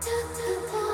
Ta-ta-ta.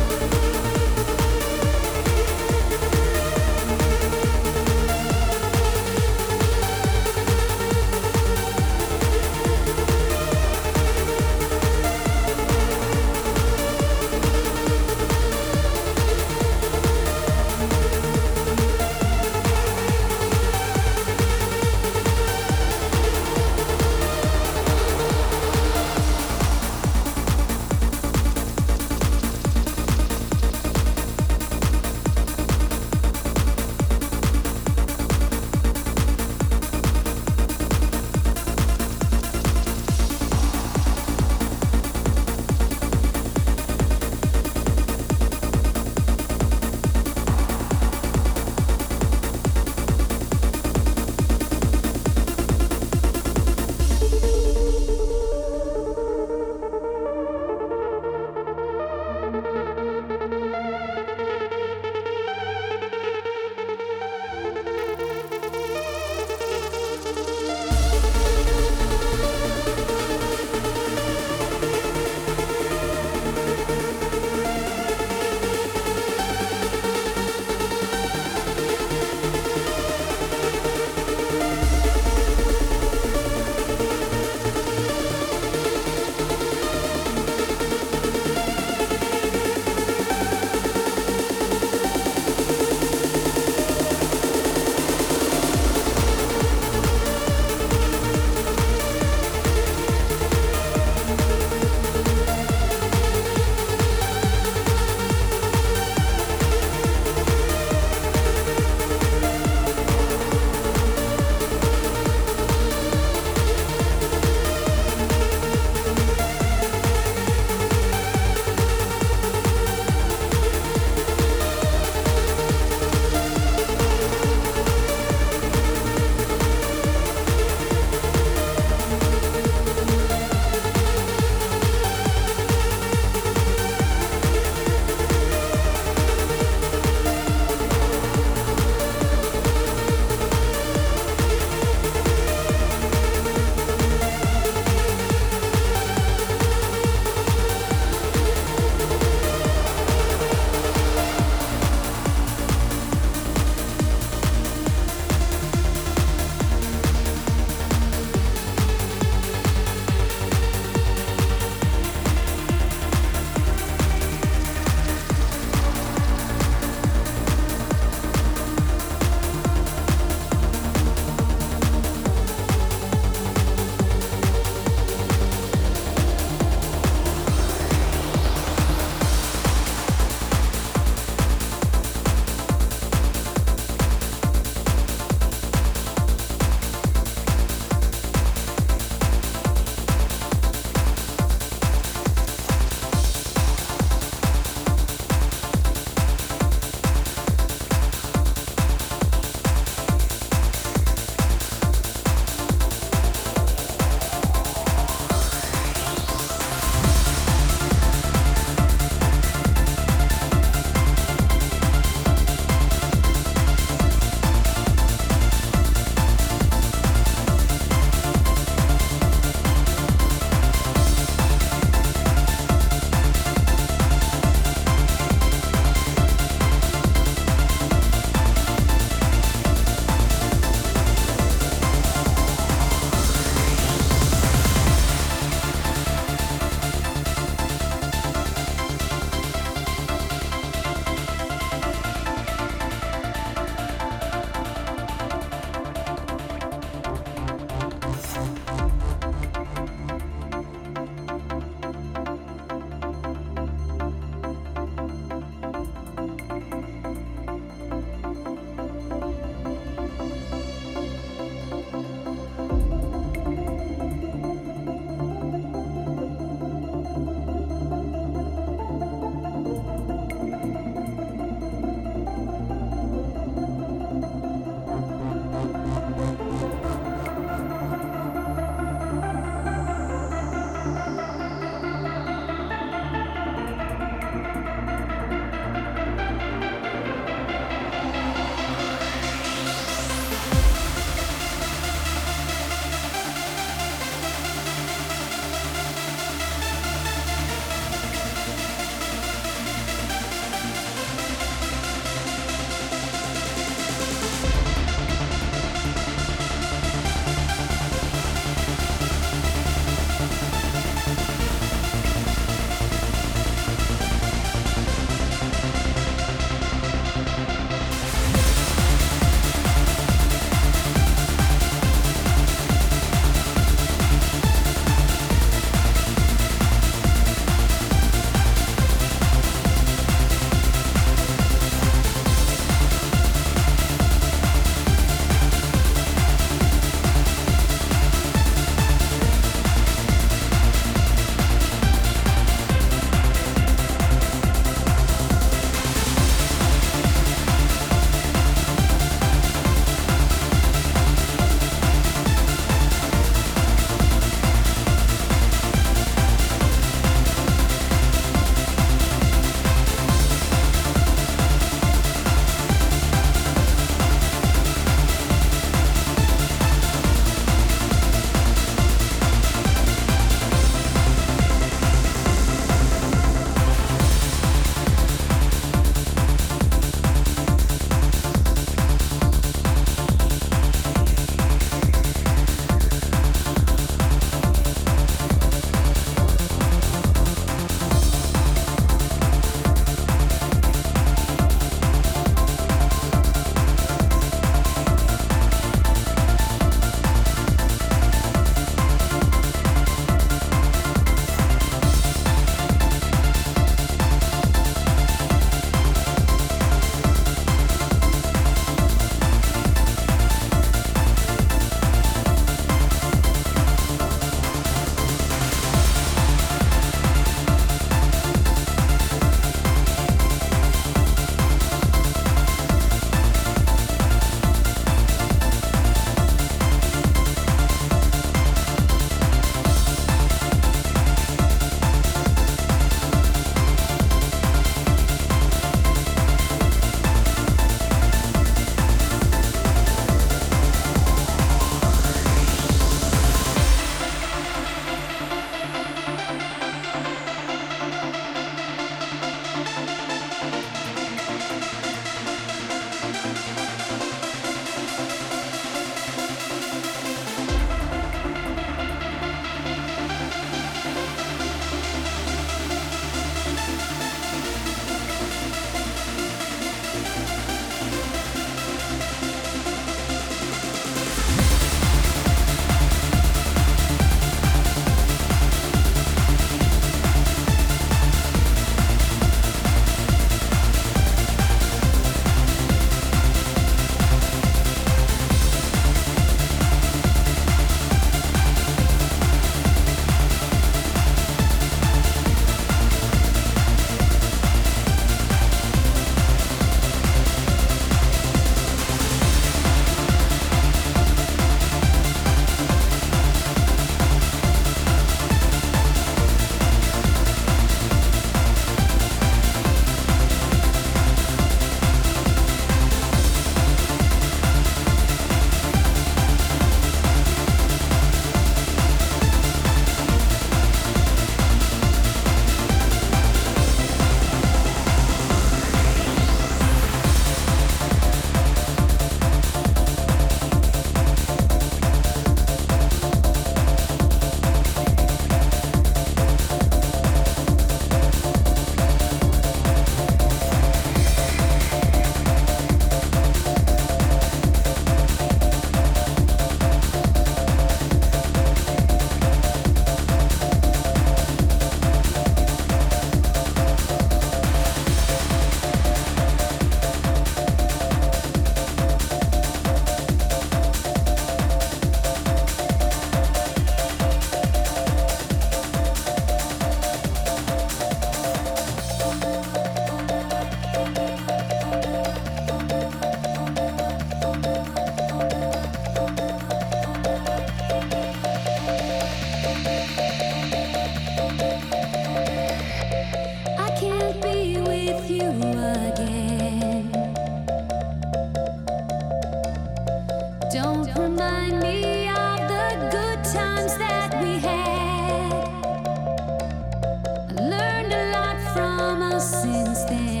te